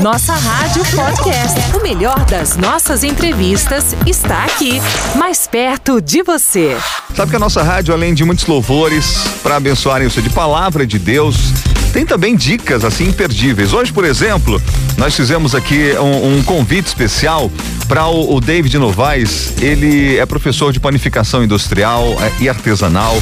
Nossa Rádio Podcast. O melhor das nossas entrevistas está aqui, mais perto de você. Sabe que a nossa rádio, além de muitos louvores para abençoarem o seu de palavra de Deus, tem também dicas assim imperdíveis. Hoje, por exemplo, nós fizemos aqui um, um convite especial para o, o, David Novaes. Ele é professor de panificação industrial é, e artesanal.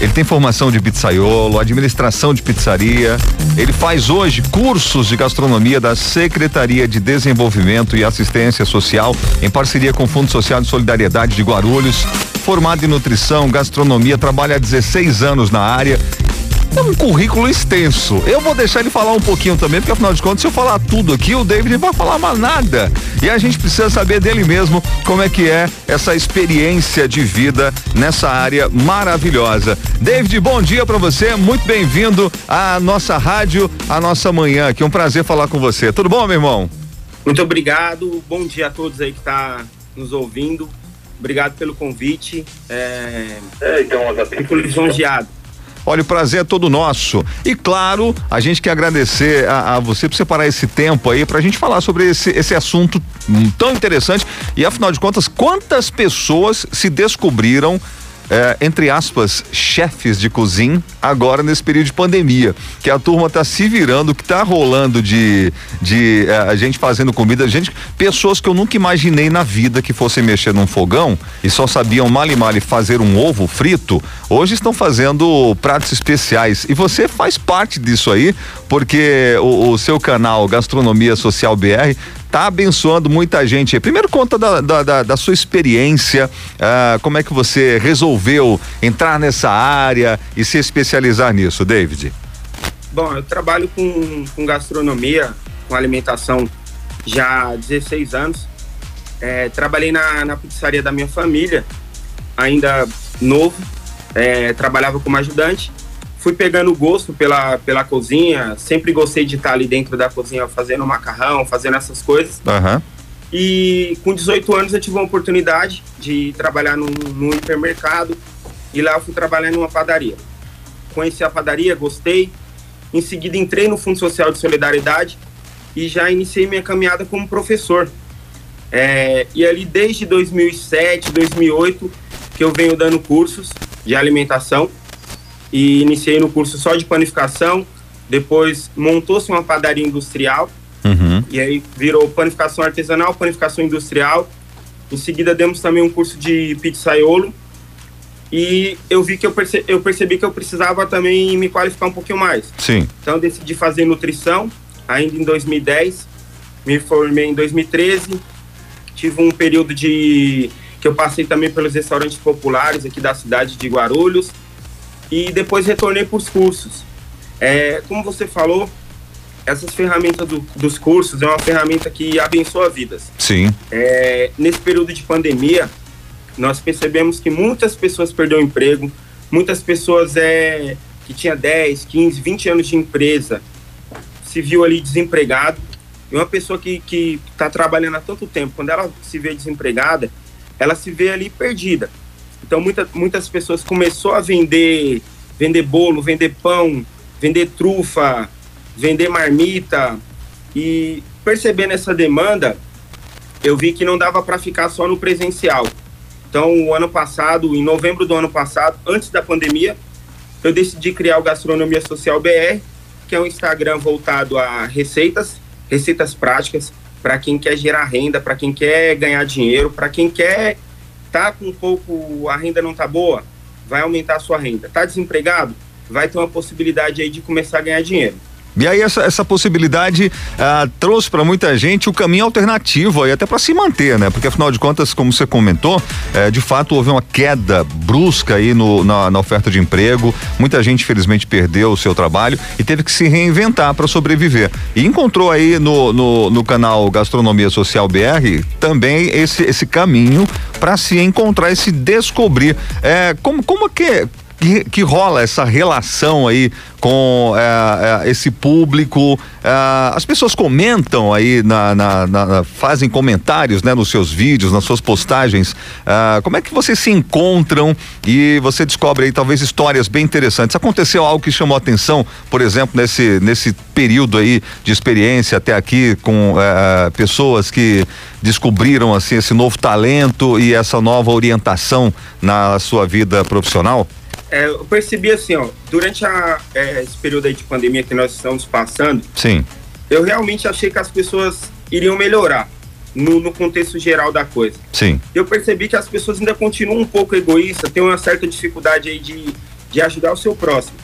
Ele tem formação de pizzaiolo, administração de pizzaria. Ele faz hoje cursos de gastronomia da Secretaria de Desenvolvimento e Assistência Social, em parceria com o Fundo Social de Solidariedade de Guarulhos. Formado em nutrição, gastronomia, trabalha há 16 anos na área é um currículo extenso. Eu vou deixar ele falar um pouquinho também, porque afinal de contas, se eu falar tudo aqui, o David vai falar mais nada. E a gente precisa saber dele mesmo como é que é essa experiência de vida nessa área maravilhosa. David, bom dia para você, muito bem-vindo à nossa rádio, à nossa manhã. aqui. um prazer falar com você. Tudo bom, meu irmão? Muito obrigado. Bom dia a todos aí que tá nos ouvindo. Obrigado pelo convite. É... É, então, Fico lisonjeado. Olha, o prazer é todo nosso. E claro, a gente quer agradecer a, a você por separar esse tempo aí para a gente falar sobre esse, esse assunto tão interessante. E afinal de contas, quantas pessoas se descobriram é, entre aspas, chefes de cozinha agora nesse período de pandemia. Que a turma está se virando, que está rolando de, de é, a gente fazendo comida, gente, pessoas que eu nunca imaginei na vida que fossem mexer num fogão e só sabiam mal e mal fazer um ovo frito, hoje estão fazendo pratos especiais. E você faz parte disso aí, porque o, o seu canal Gastronomia Social BR tá abençoando muita gente. Primeiro conta da, da, da, da sua experiência, uh, como é que você resolveu entrar nessa área e se especializar nisso, David? Bom, eu trabalho com, com gastronomia, com alimentação já há 16 anos. É, trabalhei na, na pizzaria da minha família, ainda novo, é, trabalhava como ajudante fui pegando gosto pela, pela cozinha, sempre gostei de estar ali dentro da cozinha fazendo macarrão, fazendo essas coisas. Uhum. E com 18 anos eu tive a oportunidade de trabalhar num, num hipermercado e lá eu fui trabalhar numa padaria. Conheci a padaria, gostei. Em seguida entrei no Fundo Social de Solidariedade e já iniciei minha caminhada como professor. É, e ali desde 2007, 2008 que eu venho dando cursos de alimentação e iniciei no curso só de panificação. Depois montou-se uma padaria industrial. Uhum. E aí virou panificação artesanal, panificação industrial. Em seguida demos também um curso de pizzaiolo. E eu vi que eu, perce eu percebi que eu precisava também me qualificar um pouquinho mais. Sim. Então decidi fazer nutrição, ainda em 2010. Me formei em 2013. Tive um período de que eu passei também pelos restaurantes populares aqui da cidade de Guarulhos e depois retornei para os cursos. É, como você falou, essas ferramentas do, dos cursos é uma ferramenta que abençoa vidas. Sim. É, nesse período de pandemia, nós percebemos que muitas pessoas perderam emprego, muitas pessoas é, que tinha 10, 15, 20 anos de empresa se viu ali desempregado. E uma pessoa que está trabalhando há tanto tempo, quando ela se vê desempregada, ela se vê ali perdida. Então muita, muitas pessoas começou a vender, vender bolo, vender pão, vender trufa, vender marmita e percebendo essa demanda, eu vi que não dava para ficar só no presencial. Então, o ano passado, em novembro do ano passado, antes da pandemia, eu decidi criar o Gastronomia Social BR, que é um Instagram voltado a receitas, receitas práticas, para quem quer gerar renda, para quem quer ganhar dinheiro, para quem quer Tá com um pouco, a renda não tá boa, vai aumentar a sua renda. Tá desempregado, vai ter uma possibilidade aí de começar a ganhar dinheiro. E aí essa, essa possibilidade ah, trouxe para muita gente o caminho alternativo aí até para se manter, né? Porque afinal de contas, como você comentou, eh, de fato houve uma queda brusca aí no, na, na, oferta de emprego. Muita gente infelizmente perdeu o seu trabalho e teve que se reinventar para sobreviver. E encontrou aí no, no, no, canal Gastronomia Social BR também esse esse caminho para se encontrar e se descobrir. É, como como que que, que rola essa relação aí com é, é, esse público? É, as pessoas comentam aí, na, na, na, fazem comentários né, nos seus vídeos, nas suas postagens. Como é que vocês se encontram e você descobre aí talvez histórias bem interessantes? Aconteceu algo que chamou atenção, por exemplo, nesse, nesse período aí de experiência até aqui com pessoas que descobriram assim esse novo talento e essa nova orientação na sua vida profissional? É, eu percebi assim, ó, durante a, é, esse período aí de pandemia que nós estamos passando, sim, eu realmente achei que as pessoas iriam melhorar no, no contexto geral da coisa. Sim. Eu percebi que as pessoas ainda continuam um pouco egoístas, têm uma certa dificuldade aí de, de ajudar o seu próximo.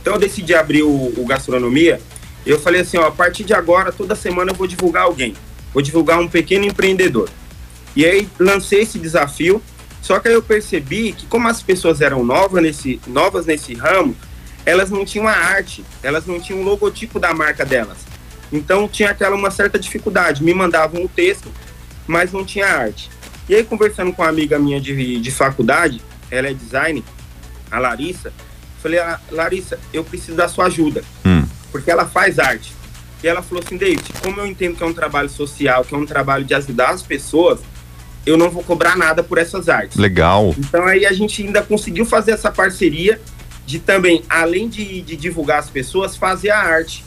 Então eu decidi abrir o, o gastronomia. Eu falei assim, ó, a partir de agora, toda semana eu vou divulgar alguém. Vou divulgar um pequeno empreendedor. E aí lancei esse desafio só que aí eu percebi que como as pessoas eram novas nesse, novas nesse ramo, elas não tinham a arte, elas não tinham o logotipo da marca delas. Então tinha aquela uma certa dificuldade. Me mandavam o texto, mas não tinha arte. E aí conversando com uma amiga minha de, de faculdade, ela é design, a Larissa, falei, ah, Larissa, eu preciso da sua ajuda, hum. porque ela faz arte. E ela falou assim, David, como eu entendo que é um trabalho social, que é um trabalho de ajudar as pessoas, eu não vou cobrar nada por essas artes. Legal. Então aí a gente ainda conseguiu fazer essa parceria de também, além de, de divulgar as pessoas, fazer a arte.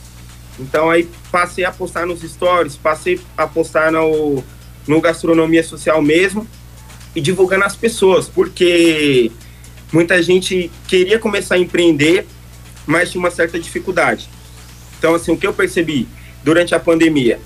Então aí passei a postar nos stories, passei a postar no, no gastronomia social mesmo e divulgando as pessoas, porque muita gente queria começar a empreender, mas tinha uma certa dificuldade. Então assim, o que eu percebi durante a pandemia,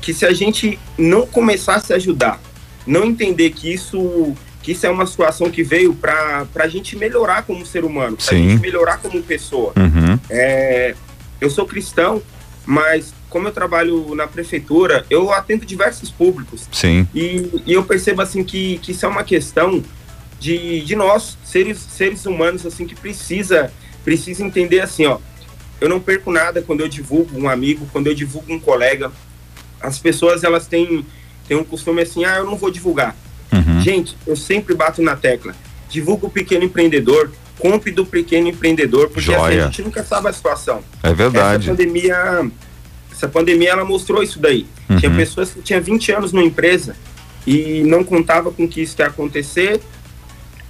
que se a gente não começasse a ajudar não entender que isso que isso é uma situação que veio para a gente melhorar como ser humano, para a gente melhorar como pessoa. Uhum. É, eu sou cristão, mas como eu trabalho na prefeitura, eu atendo diversos públicos. Sim. E, e eu percebo assim que, que isso é uma questão de, de nós, seres, seres humanos, assim, que precisa, precisa entender assim, ó. Eu não perco nada quando eu divulgo um amigo, quando eu divulgo um colega. As pessoas, elas têm tem um costume assim, ah, eu não vou divulgar. Uhum. Gente, eu sempre bato na tecla. Divulga o pequeno empreendedor, compre do pequeno empreendedor, porque assim, a gente nunca sabe a situação. É verdade. Essa pandemia, essa pandemia ela mostrou isso daí. Uhum. Tinha pessoas que tinham 20 anos numa empresa e não contava com que isso ia acontecer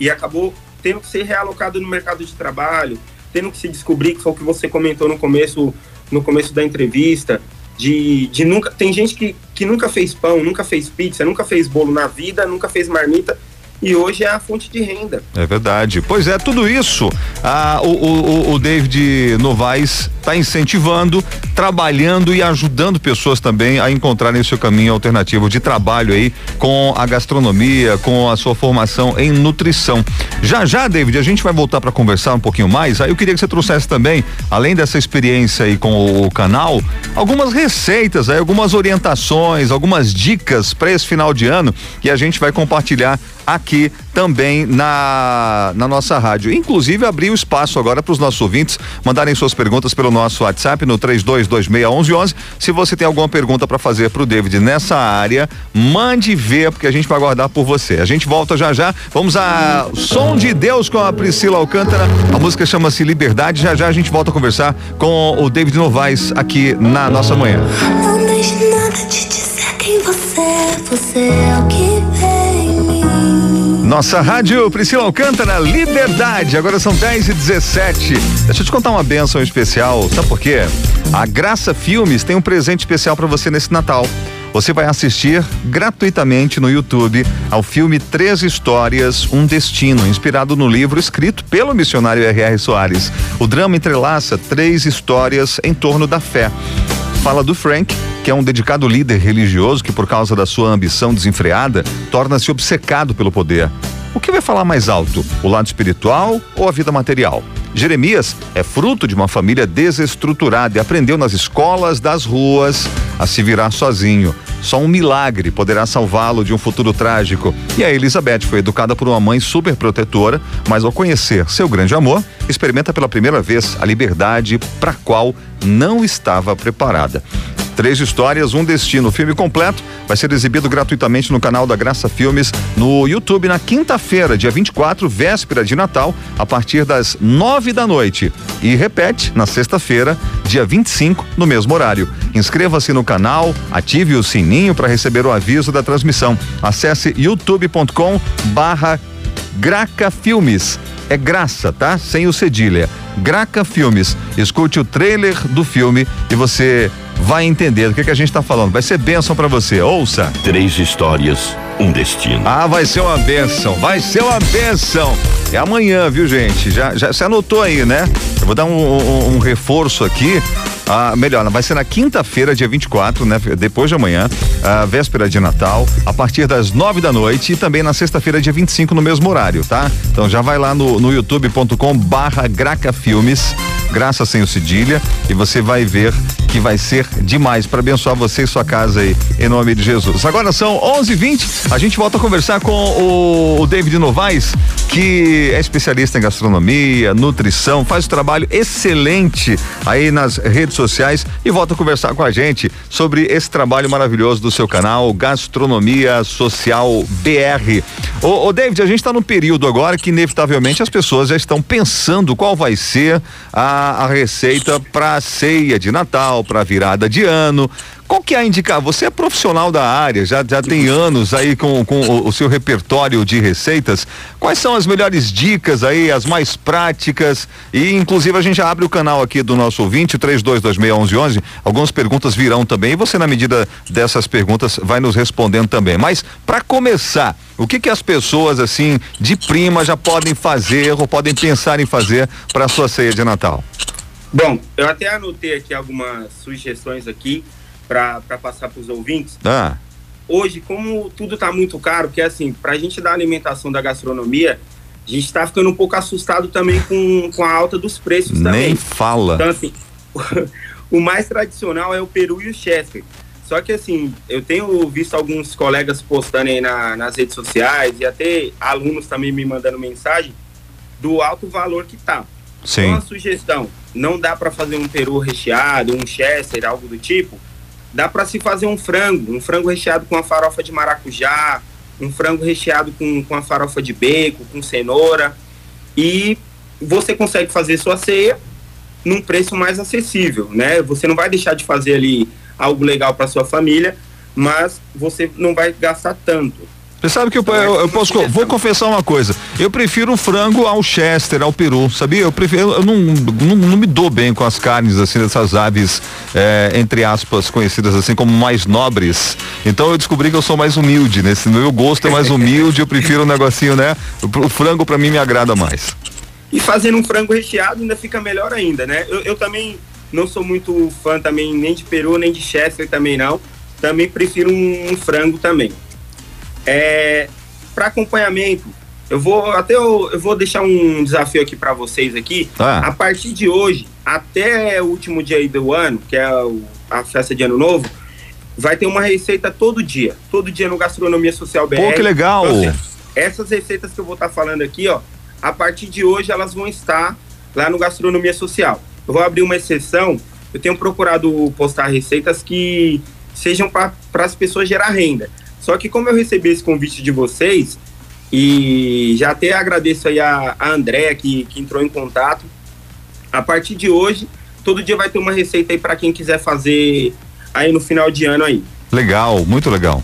e acabou tendo que ser realocado no mercado de trabalho, tendo que se descobrir, que foi o que você comentou no começo, no começo da entrevista, de, de nunca. Tem gente que, que nunca fez pão, nunca fez pizza, nunca fez bolo na vida, nunca fez marmita e hoje é a fonte de renda. É verdade. Pois é, tudo isso ah, o, o, o David Novaes está incentivando, trabalhando e ajudando pessoas também a encontrarem o seu caminho alternativo de trabalho aí com a gastronomia, com a sua formação em nutrição. Já já, David, a gente vai voltar para conversar um pouquinho mais. Aí eu queria que você trouxesse também, além dessa experiência aí com o, o canal, algumas receitas, aí, algumas orientações, algumas dicas para esse final de ano e a gente vai compartilhar aqui também na, na nossa rádio. Inclusive, abrir o espaço agora para os nossos ouvintes mandarem suas perguntas pelo nosso WhatsApp no 32261111. Se você tem alguma pergunta para fazer para o David nessa área, mande ver, porque a gente vai aguardar por você. A gente volta já já. Vamos a Som de Deus com a Priscila Alcântara. A música chama-se Liberdade. Já já a gente volta a conversar com o David Novaes aqui na nossa manhã. Não deixe nada te dizer quem você é, você é o que nossa rádio Priscila Alcântara, Liberdade. Agora são 10 e 17. Deixa eu te contar uma benção especial. Sabe por quê? A Graça Filmes tem um presente especial para você nesse Natal. Você vai assistir gratuitamente no YouTube ao filme Três Histórias, Um Destino, inspirado no livro escrito pelo missionário R.R. Soares. O drama entrelaça três histórias em torno da fé. Fala do Frank, que é um dedicado líder religioso que, por causa da sua ambição desenfreada, torna-se obcecado pelo poder. O que vai falar mais alto, o lado espiritual ou a vida material? Jeremias é fruto de uma família desestruturada e aprendeu nas escolas das ruas a se virar sozinho. Só um milagre poderá salvá-lo de um futuro trágico. E a Elizabeth foi educada por uma mãe super protetora, mas ao conhecer seu grande amor, experimenta pela primeira vez a liberdade para qual não estava preparada. Três histórias, um destino. O filme completo vai ser exibido gratuitamente no canal da Graça Filmes no YouTube na quinta-feira, dia 24, véspera de Natal, a partir das nove da noite. E repete na sexta-feira, dia 25, no mesmo horário. Inscreva-se no canal, ative o sininho para receber o aviso da transmissão. Acesse youtube.com barra Graca Filmes. É graça, tá? Sem o cedilha. Graca Filmes. Escute o trailer do filme e você vai entender do que, que a gente está falando. Vai ser bênção para você. Ouça. Três histórias, um destino. Ah, vai ser uma bênção. Vai ser uma bênção. É amanhã, viu, gente? Já, já se anotou aí, né? Eu vou dar um, um, um reforço aqui. Ah, melhor, vai ser na quinta-feira, dia 24, né? Depois de amanhã, ah, véspera de Natal, a partir das nove da noite e também na sexta-feira, dia 25, no mesmo horário, tá? Então já vai lá no, no youtube.com barra Graca Filmes, graça sem o cedilha, e você vai ver que vai ser demais para abençoar você e sua casa aí, em nome de Jesus. Agora são 11:20. A gente volta a conversar com o, o David Novaes, que é especialista em gastronomia, nutrição, faz um trabalho excelente aí nas redes sociais e volta a conversar com a gente sobre esse trabalho maravilhoso do seu canal Gastronomia Social BR. Ô, ô David, a gente está num período agora que inevitavelmente as pessoas já estão pensando qual vai ser a, a receita para ceia de Natal, para virada de ano. Qual que é a indicar? Você é profissional da área, já, já tem anos aí com, com o, o, seu repertório de receitas. Quais são as melhores dicas aí, as mais práticas? E inclusive a gente já abre o canal aqui do nosso ouvinte, 32261111. Algumas perguntas virão também e você, na medida dessas perguntas, vai nos respondendo também. Mas, para começar, o que que as pessoas, assim, de prima já podem fazer ou podem pensar em fazer para a sua ceia de Natal? Bom, eu até anotei aqui algumas sugestões aqui para passar para os ouvintes. Ah. Hoje, como tudo está muito caro, que é assim, para a gente dar alimentação da gastronomia, a gente está ficando um pouco assustado também com, com a alta dos preços Nem também. Nem fala. Então, assim, o mais tradicional é o peru e o chester. Só que, assim, eu tenho visto alguns colegas postando aí na, nas redes sociais e até alunos também me mandando mensagem do alto valor que tá. Sim. Então, a sugestão, não dá para fazer um peru recheado, um chester, algo do tipo, dá para se fazer um frango, um frango recheado com a farofa de maracujá, um frango recheado com, com a farofa de bacon, com cenoura, e você consegue fazer sua ceia num preço mais acessível, né? Você não vai deixar de fazer ali algo legal para sua família, mas você não vai gastar tanto. Você sabe que eu, eu, eu posso, vou confessar uma coisa. Eu prefiro o frango ao chester, ao peru, sabia? Eu prefiro, eu não, não, não me dou bem com as carnes assim dessas aves, é, entre aspas, conhecidas assim como mais nobres. Então eu descobri que eu sou mais humilde, nesse meu gosto é mais humilde, eu prefiro um negocinho, né? O, o frango para mim me agrada mais. E fazendo um frango recheado ainda fica melhor ainda, né? Eu, eu também não sou muito fã também nem de peru, nem de chester também não. Também prefiro um, um frango também. É, para acompanhamento, eu vou até eu, eu, vou deixar um desafio aqui para vocês aqui. Ah. A partir de hoje até o último dia do ano, que é a festa de ano novo, vai ter uma receita todo dia, todo dia no Gastronomia Social BR. Pô, que legal! Então, essas receitas que eu vou estar tá falando aqui, ó, a partir de hoje elas vão estar lá no Gastronomia Social. Eu vou abrir uma exceção. Eu tenho procurado postar receitas que sejam para as pessoas gerar renda. Só que como eu recebi esse convite de vocês, e já até agradeço aí a, a Andréa que, que entrou em contato, a partir de hoje, todo dia vai ter uma receita aí para quem quiser fazer aí no final de ano aí. Legal, muito legal.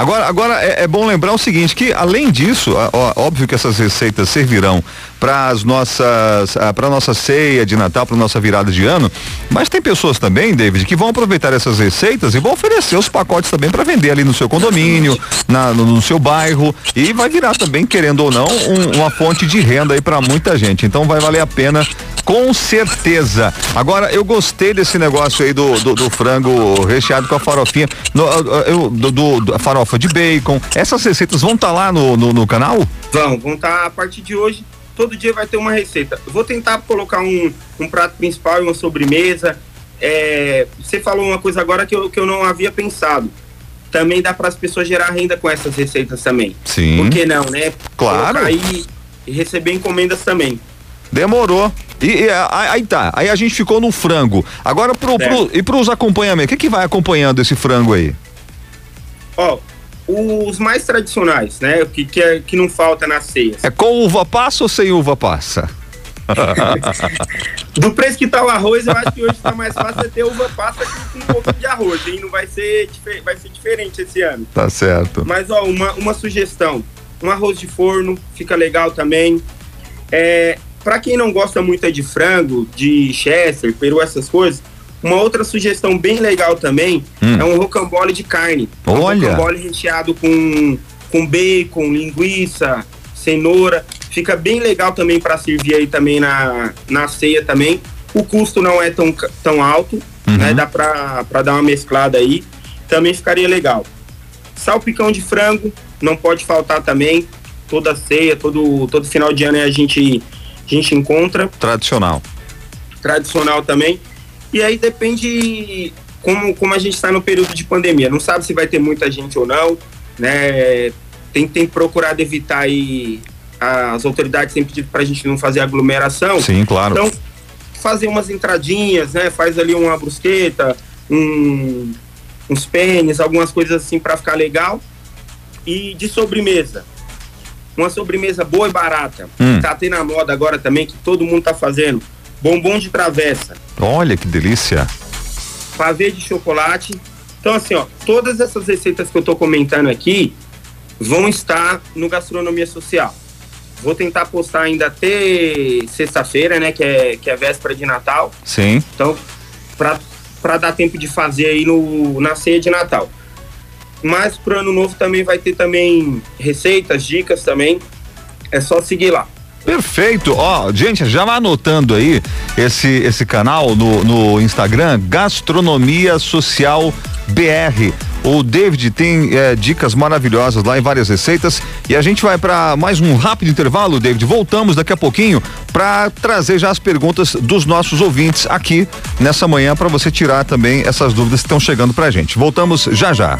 Agora, agora é, é, bom lembrar o seguinte, que além disso, ó, óbvio que essas receitas servirão para as nossas, para nossa ceia de Natal, para nossa virada de ano, mas tem pessoas também, David, que vão aproveitar essas receitas e vão oferecer os pacotes também para vender ali no seu condomínio, na, no, no, seu bairro e vai virar também, querendo ou não, um, uma fonte de renda aí para muita gente. Então vai valer a pena com certeza. Agora, eu gostei desse negócio aí do, do, do frango recheado com a farofinha, no, eu, do, do, do, a farofa de bacon. Essas receitas vão estar tá lá no, no, no, canal? Vão, vão estar tá, a partir de hoje. Todo dia vai ter uma receita. Eu vou tentar colocar um, um prato principal e uma sobremesa. É, você falou uma coisa agora que eu, que eu não havia pensado. Também dá para as pessoas gerar renda com essas receitas também. Sim. Por que não, né? Claro. Colocar aí e receber encomendas também. Demorou. E, e aí tá, aí a gente ficou no frango. Agora pro, pro e pros acompanhamentos, o que que vai acompanhando esse frango aí? Ó, os mais tradicionais, né? O que, que, é, que não falta na ceia. É com uva passa ou sem uva passa? Do preço que tá o arroz, eu acho que hoje tá mais fácil ter uva passa com um pouco de arroz, hein? Não vai ser, vai ser diferente esse ano. Tá certo. Mas, ó, uma, uma sugestão. Um arroz de forno, fica legal também. É, para quem não gosta muito de frango, de chester, peru, essas coisas, uma outra sugestão bem legal também hum. é um rocambole de carne. Olha. Um rocambole recheado com, com bacon, linguiça, cenoura. Fica bem legal também para servir aí também na, na ceia também. O custo não é tão, tão alto, uhum. né? Dá para dar uma mesclada aí. Também ficaria legal. Salpicão de frango, não pode faltar também. Toda ceia, todo, todo final de ano a gente, a gente encontra. Tradicional. Tradicional também. E aí depende como, como a gente está no período de pandemia. Não sabe se vai ter muita gente ou não, né? Tem, tem procurado evitar aí. As autoridades têm pedido para a gente não fazer aglomeração. Sim, claro. Então, fazer umas entradinhas, né? Faz ali uma brusqueta, um, uns pênis, algumas coisas assim para ficar legal. E de sobremesa. Uma sobremesa boa e barata. Hum. Tá tendo a moda agora também, que todo mundo tá fazendo bombom de travessa. Olha que delícia. Pavê de chocolate. Então, assim, ó, todas essas receitas que eu tô comentando aqui vão estar no Gastronomia Social. Vou tentar postar ainda até sexta-feira, né, que é, que é véspera de Natal. Sim. Então, para dar tempo de fazer aí no, na ceia de Natal. Mas pro ano novo também vai ter também receitas, dicas também. É só seguir lá. Perfeito. Ó, gente, já vai anotando aí esse, esse canal no, no Instagram, Gastronomia Social BR. O David tem é, dicas maravilhosas lá em várias receitas e a gente vai para mais um rápido intervalo, David. Voltamos daqui a pouquinho para trazer já as perguntas dos nossos ouvintes aqui nessa manhã para você tirar também essas dúvidas que estão chegando para a gente. Voltamos já já.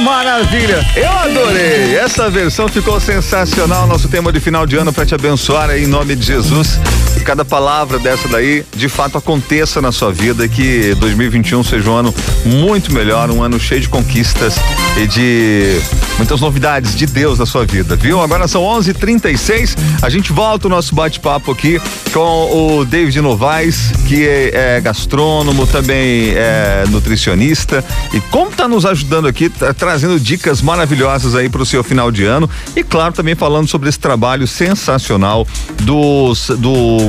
Maravilha! Eu adorei! Essa versão ficou sensacional. Nosso tema de final de ano para te abençoar aí, em nome de Jesus. Que cada palavra dessa daí de fato aconteça na sua vida que 2021 seja um ano muito melhor, um ano cheio de conquistas e de muitas novidades de Deus na sua vida, viu? Agora são 11:36. A gente volta o nosso bate-papo aqui com o David Novaes, que é, é gastrônomo, também é nutricionista e como tá nos ajudando aqui, tá, trazendo dicas maravilhosas aí para o seu final de ano e claro também falando sobre esse trabalho sensacional do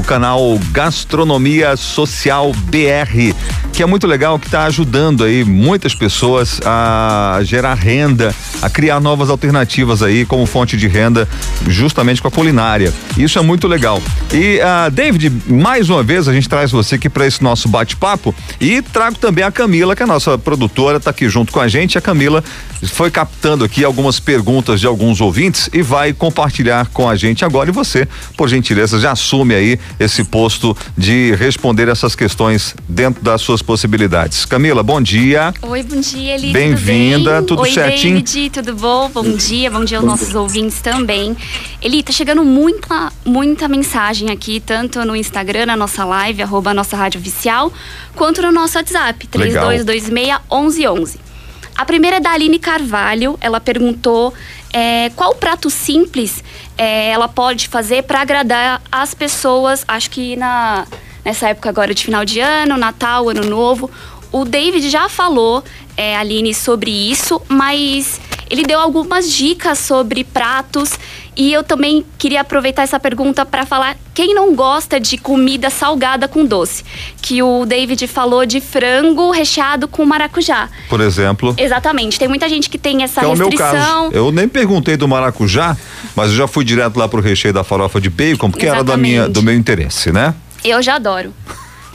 do canal Gastronomia Social BR, que é muito legal, que está ajudando aí muitas pessoas a gerar renda, a criar novas alternativas aí como fonte de renda, justamente com a culinária. Isso é muito legal. E uh, David, mais uma vez a gente traz você aqui para esse nosso bate-papo e trago também a Camila, que é a nossa produtora, está aqui junto com a gente. A Camila foi captando aqui algumas perguntas de alguns ouvintes e vai compartilhar com a gente agora. E você, por gentileza, já assume aí esse posto de responder essas questões dentro das suas possibilidades. Camila, bom dia. Oi, bom dia, Eli. Bem-vinda, tudo, tudo Oi, certinho? David, tudo bom? Bom dia, bom dia aos nossos ouvintes também. Eli, tá chegando muita, muita mensagem aqui, tanto no Instagram, na nossa live, arroba nossa rádio oficial, quanto no nosso WhatsApp, 3226 1111. A primeira é da Aline Carvalho. Ela perguntou é, qual prato simples é, ela pode fazer para agradar as pessoas. Acho que na, nessa época agora de final de ano, Natal, Ano Novo. O David já falou, é, Aline, sobre isso, mas ele deu algumas dicas sobre pratos e eu também queria aproveitar essa pergunta para falar quem não gosta de comida salgada com doce, que o David falou de frango recheado com maracujá. Por exemplo. Exatamente. Tem muita gente que tem essa que restrição. É o meu caso. Eu nem perguntei do maracujá, mas eu já fui direto lá pro recheio da farofa de bacon, porque Exatamente. era da minha, do meu interesse, né? Eu já adoro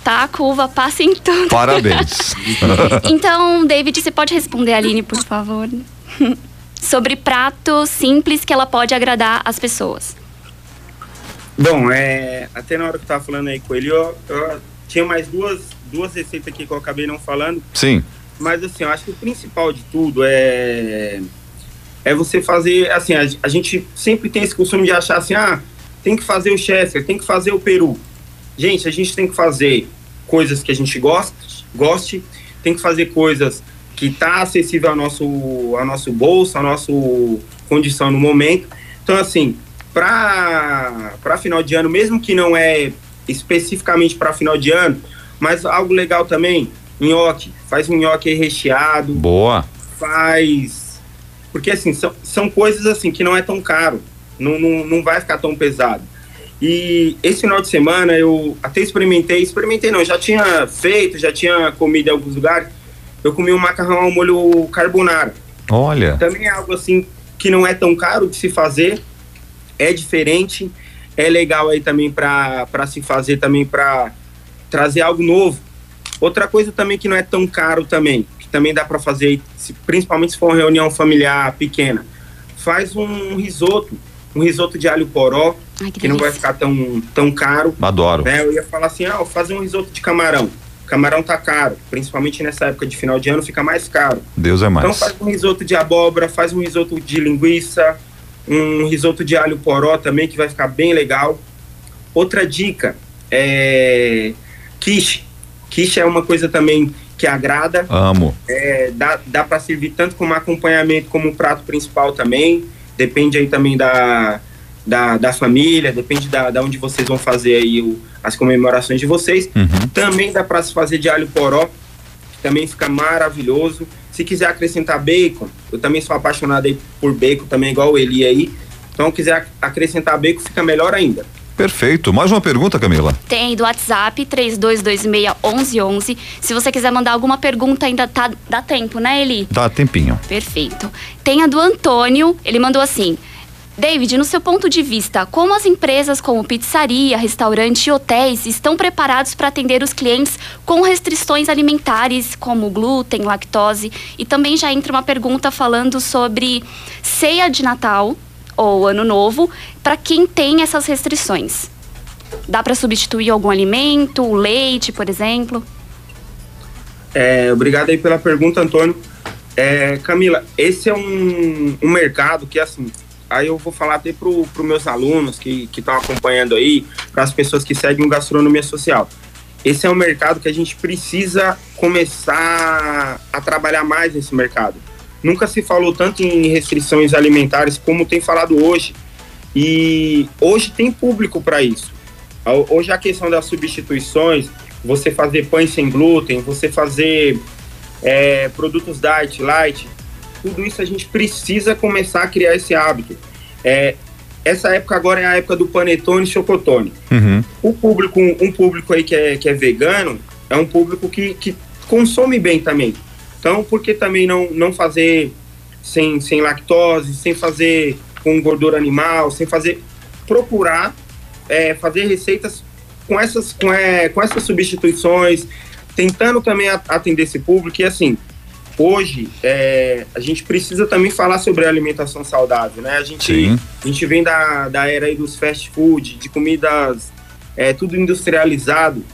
tá? A uva passa em tudo. Parabéns. então, David, você pode responder a Aline, por favor? sobre pratos simples que ela pode agradar as pessoas. Bom, é, até na hora que eu tava falando aí com ele, eu, eu tinha mais duas, duas receitas aqui que eu acabei não falando. Sim. Mas assim, eu acho que o principal de tudo é é você fazer, assim, a, a gente sempre tem esse costume de achar assim, ah, tem que fazer o Chester, tem que fazer o Peru. Gente, a gente tem que fazer coisas que a gente gosta, goste, tem que fazer coisas que tá acessível ao nosso, ao nosso bolso, à nossa condição no momento. Então, assim, para final de ano, mesmo que não é especificamente para final de ano, mas algo legal também, nhoque, faz um nhoque recheado. Boa. Faz. Porque assim, são, são coisas assim que não é tão caro, não, não, não vai ficar tão pesado. E esse final de semana eu até experimentei, experimentei não, já tinha feito, já tinha comido em alguns lugares. Eu comi um macarrão ao molho carbonara. Olha. Também é algo assim que não é tão caro de se fazer, é diferente, é legal aí também para se fazer também para trazer algo novo. Outra coisa também que não é tão caro também, que também dá para fazer, principalmente se for uma reunião familiar pequena, faz um risoto, um risoto de alho poró, Ai, que, que não vai ficar tão, tão caro. Adoro. Né? Eu ia falar assim, ah, fazer um risoto de camarão. Camarão tá caro, principalmente nessa época de final de ano fica mais caro. Deus é mais. Então faz um risoto de abóbora, faz um risoto de linguiça, um risoto de alho poró também que vai ficar bem legal. Outra dica é quiche. Quiche é uma coisa também que agrada. Amo. É, dá dá para servir tanto como acompanhamento como prato principal também. Depende aí também da, da, da família, depende da, da onde vocês vão fazer aí o, as comemorações de vocês. Uhum. Também dá para se fazer de alho poró, que também fica maravilhoso. Se quiser acrescentar bacon, eu também sou apaixonado aí por bacon também, igual o Eli aí. Então, quiser acrescentar bacon, fica melhor ainda. Perfeito. Mais uma pergunta, Camila? Tem do WhatsApp 32261111. Se você quiser mandar alguma pergunta, ainda tá, dá tempo, né, Eli? Dá tempinho. Perfeito. Tem a do Antônio, ele mandou assim: David, no seu ponto de vista, como as empresas como pizzaria, restaurante e hotéis estão preparados para atender os clientes com restrições alimentares, como glúten, lactose? E também já entra uma pergunta falando sobre ceia de Natal ou Ano Novo para quem tem essas restrições. Dá para substituir algum alimento, leite, por exemplo? É, obrigado aí pela pergunta, Antônio. É, Camila, esse é um, um mercado que, assim, aí eu vou falar até para os meus alunos que estão acompanhando aí, para as pessoas que seguem o Gastronomia Social. Esse é um mercado que a gente precisa começar a trabalhar mais nesse mercado. Nunca se falou tanto em restrições alimentares como tem falado hoje. E hoje tem público para isso. Hoje a questão das substituições, você fazer pães sem glúten, você fazer é, produtos diet, light, tudo isso a gente precisa começar a criar esse hábito. É, essa época agora é a época do panetone e chocotone. Uhum. O público, um público aí que é, que é vegano, é um público que, que consome bem também. Então, por que também não, não fazer sem, sem lactose, sem fazer com gordura animal, sem fazer. procurar é, fazer receitas com essas, com, é, com essas substituições, tentando também atender esse público. E assim, hoje é, a gente precisa também falar sobre alimentação saudável, né? A gente, a gente vem da, da era dos fast food, de comidas é, tudo industrializado,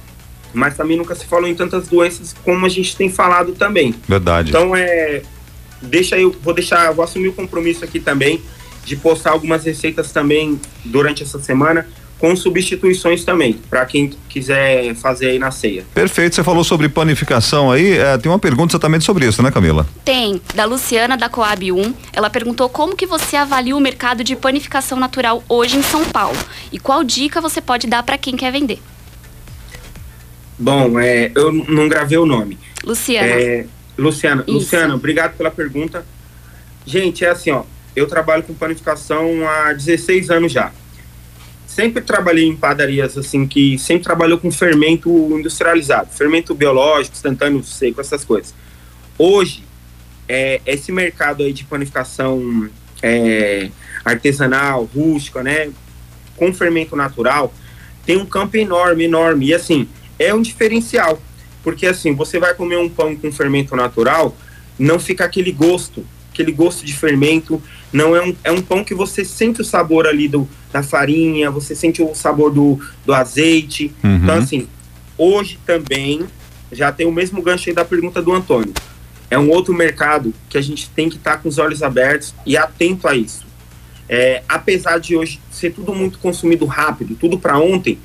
mas também nunca se falou em tantas doenças como a gente tem falado também. Verdade. Então é, deixa eu vou deixar, vou assumir o compromisso aqui também de postar algumas receitas também durante essa semana com substituições também, para quem quiser fazer aí na ceia. Perfeito, você falou sobre panificação aí, é, tem uma pergunta exatamente sobre isso, né Camila? Tem, da Luciana da Coab 1, ela perguntou como que você avalia o mercado de panificação natural hoje em São Paulo e qual dica você pode dar para quem quer vender? Bom, é, eu não gravei o nome. Luciana. É, Luciana, isso. Luciana, obrigado pela pergunta. Gente, é assim, ó, eu trabalho com panificação há 16 anos já sempre trabalhei em padarias assim que sempre trabalhou com fermento industrializado, fermento biológico, instantâneo, seco, essas coisas. Hoje, é, esse mercado aí de panificação é, artesanal, rústica, né, com fermento natural, tem um campo enorme, enorme. E assim, é um diferencial. Porque assim, você vai comer um pão com fermento natural, não fica aquele gosto, aquele gosto de fermento. Não é um, é um pão que você sente o sabor ali do, da farinha, você sente o sabor do, do azeite. Uhum. Então, assim, hoje também já tem o mesmo gancho aí da pergunta do Antônio. é um outro mercado que a gente tem que estar tá com os olhos abertos e atento a isso. É, apesar de hoje ser tudo muito consumido rápido, tudo para ontem,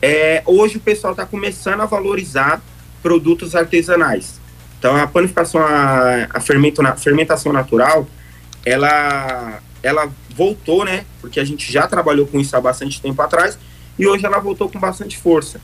é, hoje o pessoal está começando a valorizar produtos artesanais. Então a panificação, a, a fermento, fermentação natural, ela, ela voltou, né? Porque a gente já trabalhou com isso há bastante tempo atrás e hoje ela voltou com bastante força.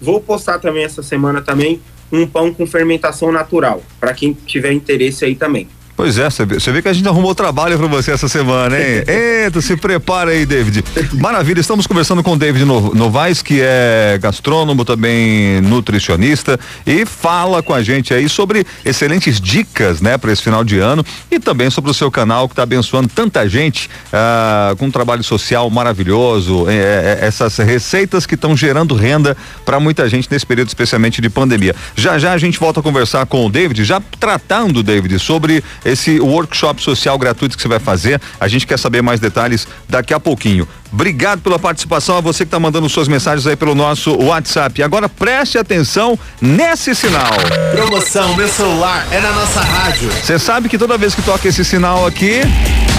Vou postar também essa semana também um pão com fermentação natural, para quem tiver interesse aí também. Pois é, você vê que a gente arrumou trabalho para você essa semana, hein? Eita, se prepara aí, David. Maravilha, estamos conversando com o David Novaes, que é gastrônomo, também nutricionista, e fala com a gente aí sobre excelentes dicas, né, para esse final de ano e também sobre o seu canal que está abençoando tanta gente ah, com um trabalho social maravilhoso, é, é, é essas receitas que estão gerando renda para muita gente nesse período, especialmente de pandemia. Já já a gente volta a conversar com o David, já tratando, David, sobre esse workshop social gratuito que você vai fazer. A gente quer saber mais detalhes daqui a pouquinho. Obrigado pela participação, a você que está mandando suas mensagens aí pelo nosso WhatsApp. Agora preste atenção nesse sinal. Promoção, meu celular é na nossa rádio. Você sabe que toda vez que toca esse sinal aqui,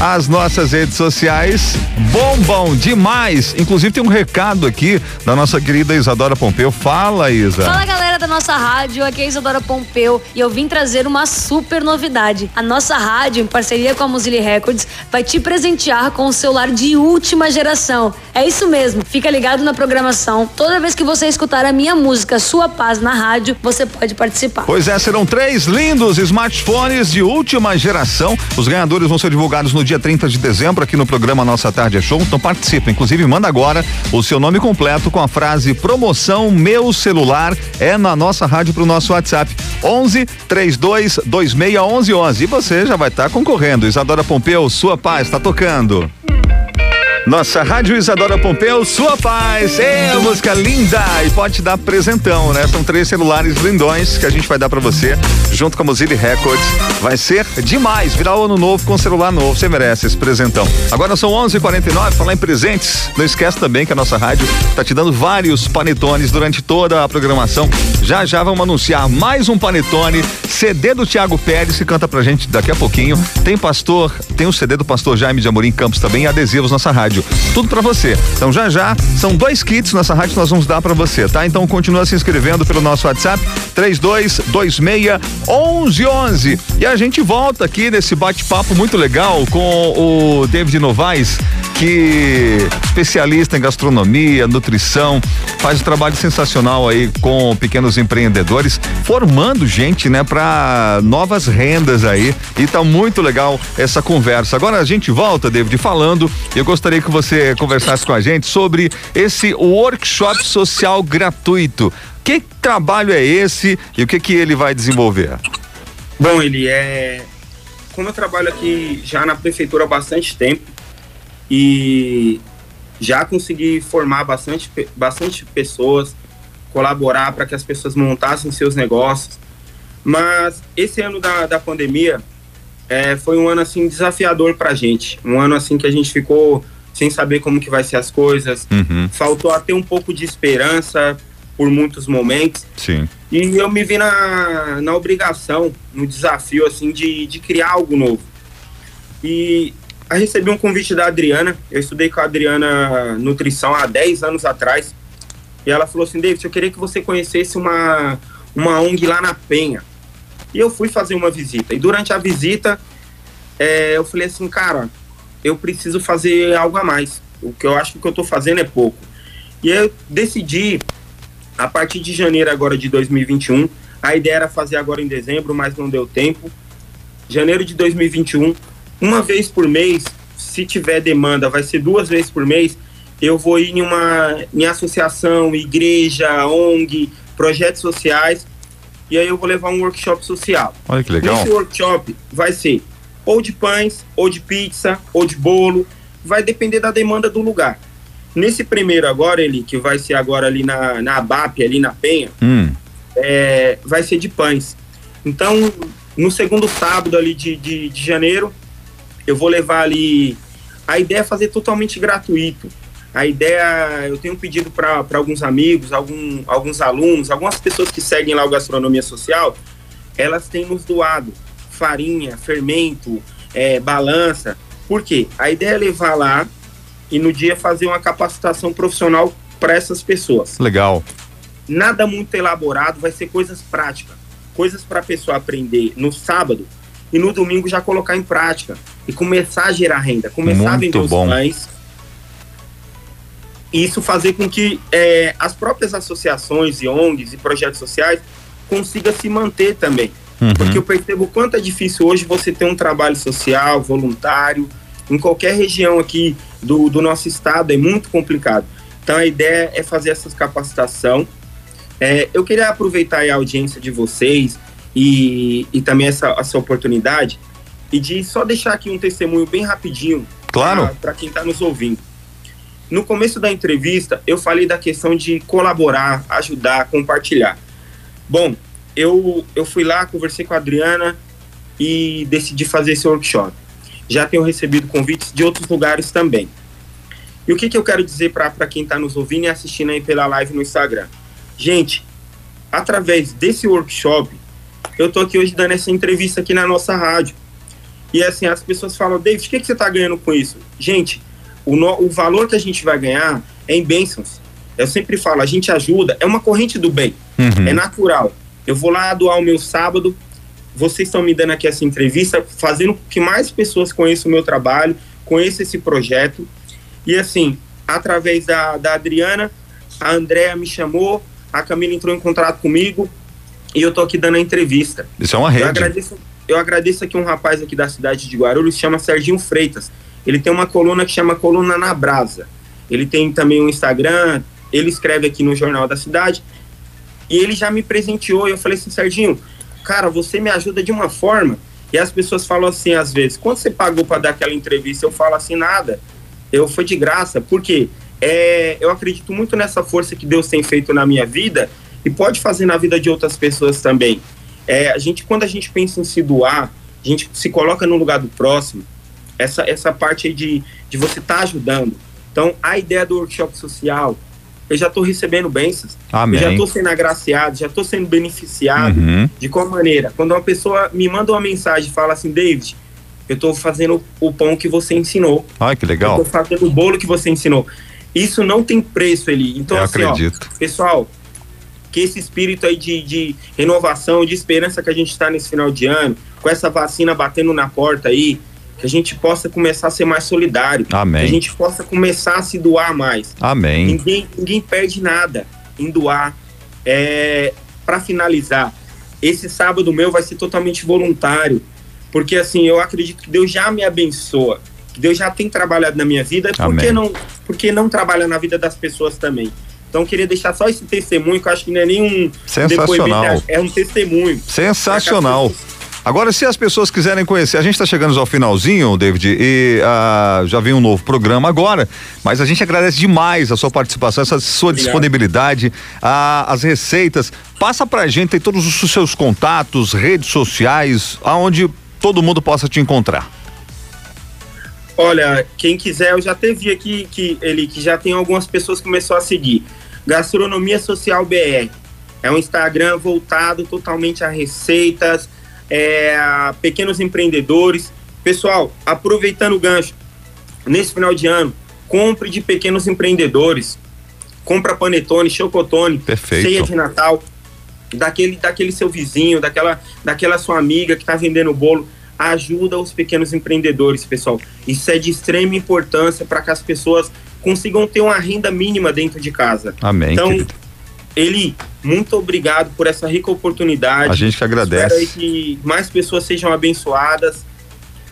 as nossas redes sociais bombam demais. Inclusive tem um recado aqui da nossa querida Isadora Pompeu. Fala, Isa. Fala, galera da nossa rádio. Aqui é a Isadora Pompeu e eu vim trazer uma super novidade. A nossa rádio, em parceria com a Mozilla Records, vai te presentear com um celular de última geração é isso mesmo. Fica ligado na programação. Toda vez que você escutar a minha música Sua Paz na rádio, você pode participar. Pois é, serão três lindos smartphones de última geração. Os ganhadores vão ser divulgados no dia 30 de dezembro aqui no programa Nossa Tarde é Show. Então participa. Inclusive, manda agora o seu nome completo com a frase promoção meu celular é na nossa rádio para o nosso WhatsApp 11 32 26 11 11 e você já vai estar tá concorrendo. Isadora Pompeu, sua paz está tocando. Nossa Rádio Isadora Pompeu, sua paz. É a música linda e pode dar presentão, né? São três celulares lindões que a gente vai dar para você junto com a Mozilla Records. Vai ser demais virar o ano novo com celular novo. Você merece esse presentão. Agora são 11:49. Falar em presentes. Não esquece também que a nossa rádio tá te dando vários panetones durante toda a programação. Já já vamos anunciar mais um panetone, CD do Tiago Pérez que canta pra gente daqui a pouquinho. Tem pastor, tem o CD do pastor Jaime de Amorim Campos também adesivos nossa rádio Tudo para você. Então já já são dois kits nessa rádio que nós vamos dar para você, tá? Então continua se inscrevendo pelo nosso WhatsApp 3226 1111. E a gente volta aqui nesse bate-papo muito legal com o David Novaes que especialista em gastronomia, nutrição, faz um trabalho sensacional aí com pequenos empreendedores, formando gente, né, para novas rendas aí. E tá muito legal essa conversa. Agora a gente volta, David, falando. Eu gostaria que você conversasse com a gente sobre esse workshop social gratuito. Que trabalho é esse e o que que ele vai desenvolver? Bom, ele é como eu trabalho aqui já na prefeitura há bastante tempo, e já consegui formar bastante, bastante pessoas, colaborar para que as pessoas montassem seus negócios. Mas esse ano da, da pandemia é, foi um ano assim desafiador para a gente, um ano assim que a gente ficou sem saber como que vai ser as coisas, uhum. faltou até um pouco de esperança por muitos momentos. Sim. E eu me vi na, na obrigação, no desafio assim de, de criar algo novo. E eu recebi um convite da Adriana. Eu estudei com a Adriana nutrição há 10 anos atrás. E ela falou assim: David, eu queria que você conhecesse uma, uma ONG lá na Penha. E eu fui fazer uma visita. E durante a visita, é, eu falei assim: cara, eu preciso fazer algo a mais. O que eu acho que o que eu estou fazendo é pouco. E eu decidi, a partir de janeiro agora de 2021, a ideia era fazer agora em dezembro, mas não deu tempo. Janeiro de 2021, uma vez por mês, se tiver demanda, vai ser duas vezes por mês, eu vou ir em uma em associação, igreja, ONG, projetos sociais, e aí eu vou levar um workshop social. Olha que legal. Esse workshop vai ser ou de pães, ou de pizza, ou de bolo, vai depender da demanda do lugar. Nesse primeiro agora, ele que vai ser agora ali na, na ABAP, ali na Penha, hum. é, vai ser de pães. Então, no segundo sábado ali de, de, de janeiro, eu vou levar ali. A ideia é fazer totalmente gratuito. A ideia, eu tenho pedido para alguns amigos, algum, alguns alunos, algumas pessoas que seguem lá o Gastronomia Social, elas têm nos doado farinha, fermento, é, balança. Por quê? A ideia é levar lá e no dia fazer uma capacitação profissional para essas pessoas. Legal. Nada muito elaborado, vai ser coisas práticas. Coisas para a pessoa aprender no sábado e no domingo já colocar em prática e começar a gerar renda, começar a vender Muito os bom. pães. E isso fazer com que é, as próprias associações e ONGs e projetos sociais consigam se manter também. Uhum. Porque eu percebo o quanto é difícil hoje você ter um trabalho social, voluntário, em qualquer região aqui do, do nosso estado, é muito complicado. Então a ideia é fazer essa capacitação. É, eu queria aproveitar a audiência de vocês e, e também essa, essa oportunidade e de só deixar aqui um testemunho bem rapidinho Claro. para quem está nos ouvindo. No começo da entrevista, eu falei da questão de colaborar, ajudar, compartilhar. Bom, eu, eu fui lá, conversei com a Adriana e decidi fazer esse workshop. Já tenho recebido convites de outros lugares também. E o que, que eu quero dizer para quem está nos ouvindo e assistindo aí pela live no Instagram? Gente, através desse workshop, eu tô aqui hoje dando essa entrevista aqui na nossa rádio. E assim, as pessoas falam, David, o que, que você está ganhando com isso? Gente, o, no- o valor que a gente vai ganhar é em bênçãos. Eu sempre falo, a gente ajuda, é uma corrente do bem, Uhum. é natural. Eu vou lá doar o meu sábado, vocês estão me dando aqui essa entrevista, fazendo com que mais pessoas conheçam o meu trabalho, conheçam esse projeto. E assim, através da, da Adriana, a Andrea me chamou, a Camila entrou em contato comigo e eu tô aqui dando a entrevista. Isso é uma Eu rede. agradeço, eu agradeço aqui um rapaz aqui da cidade de Guarulhos, chama Serginho Freitas. Ele tem uma coluna que chama Coluna na Brasa. Ele tem também um Instagram, ele escreve aqui no Jornal da Cidade. E ele já me presenteou. E eu falei assim, Serginho, cara, você me ajuda de uma forma. E as pessoas falam assim, às vezes, quanto você pagou para dar aquela entrevista? Eu falo assim, nada. Eu foi de graça. Por quê? É, eu acredito muito nessa força que Deus tem feito na minha vida e pode fazer na vida de outras pessoas também. É, a gente, quando a gente pensa em se doar, a gente se coloca no lugar do próximo. Essa, essa parte aí de, de você estar ajudando. Então, a ideia do workshop social, eu já estou recebendo bênçãos. Amém. Eu já estou sendo agraciado, já estou sendo beneficiado. Uhum. De qual maneira? Quando uma pessoa me manda uma mensagem e fala assim, David, eu estou fazendo o pão que você ensinou. Ai, que Eu legal. tô fazendo o bolo que você ensinou. Isso não tem preço, Eli. Então, Eu assim, acredito. ó, pessoal, que esse espírito aí de, de renovação, de esperança que a gente está nesse final de ano, com essa vacina batendo na porta aí, que a gente possa começar a ser mais solidário. Amém. Que a gente possa começar a se doar mais. Amém. Ninguém, ninguém perde nada em doar. É, para finalizar, esse sábado meu vai ser totalmente voluntário, porque assim, eu acredito que Deus já me abençoa, que Deus já tem trabalhado na minha vida, por Amém. que não, por que não trabalha na vida das pessoas também? Então eu queria deixar só esse testemunho, que eu acho que não é nenhum Sensacional. é um testemunho. Sensacional. Agora, se as pessoas quiserem conhecer, a gente está chegando ao finalzinho, David, e ah, já vem um novo programa agora, mas a gente agradece demais a sua participação, essa sua Obrigado. disponibilidade, ah, as receitas. Passa pra gente aí todos os seus contatos, redes sociais, aonde todo mundo possa te encontrar. Olha, quem quiser, eu já até vi aqui que ele que já tem algumas pessoas que começou a seguir. Gastronomia Social BR. É um Instagram voltado totalmente a receitas, é, pequenos empreendedores. Pessoal, aproveitando o gancho, nesse final de ano, compre de pequenos empreendedores. Compra panetone, chocotone, Perfeito. ceia de Natal, daquele, daquele seu vizinho, daquela, daquela sua amiga que está vendendo bolo. Ajuda os pequenos empreendedores, pessoal. Isso é de extrema importância para que as pessoas consigam ter uma renda mínima dentro de casa. Amém, Então, querido. Eli, muito obrigado por essa rica oportunidade. A gente que agradece. Espero que mais pessoas sejam abençoadas.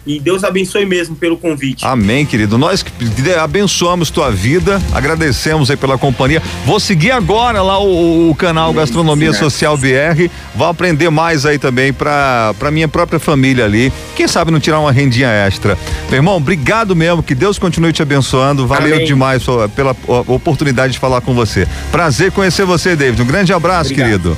E Deus abençoe mesmo pelo convite. Amém, querido. Nós que abençoamos tua vida, agradecemos aí pela companhia. Vou seguir agora lá o, o canal Gastronomia né? Social BR. Vou aprender mais aí também para para minha própria família ali. Quem sabe não tirar uma rendinha extra. Meu irmão, obrigado mesmo. Que Deus continue te abençoando. Valeu Amém. demais pela oportunidade de falar com você. Prazer conhecer você, David. Um grande abraço, Obrigado. querido.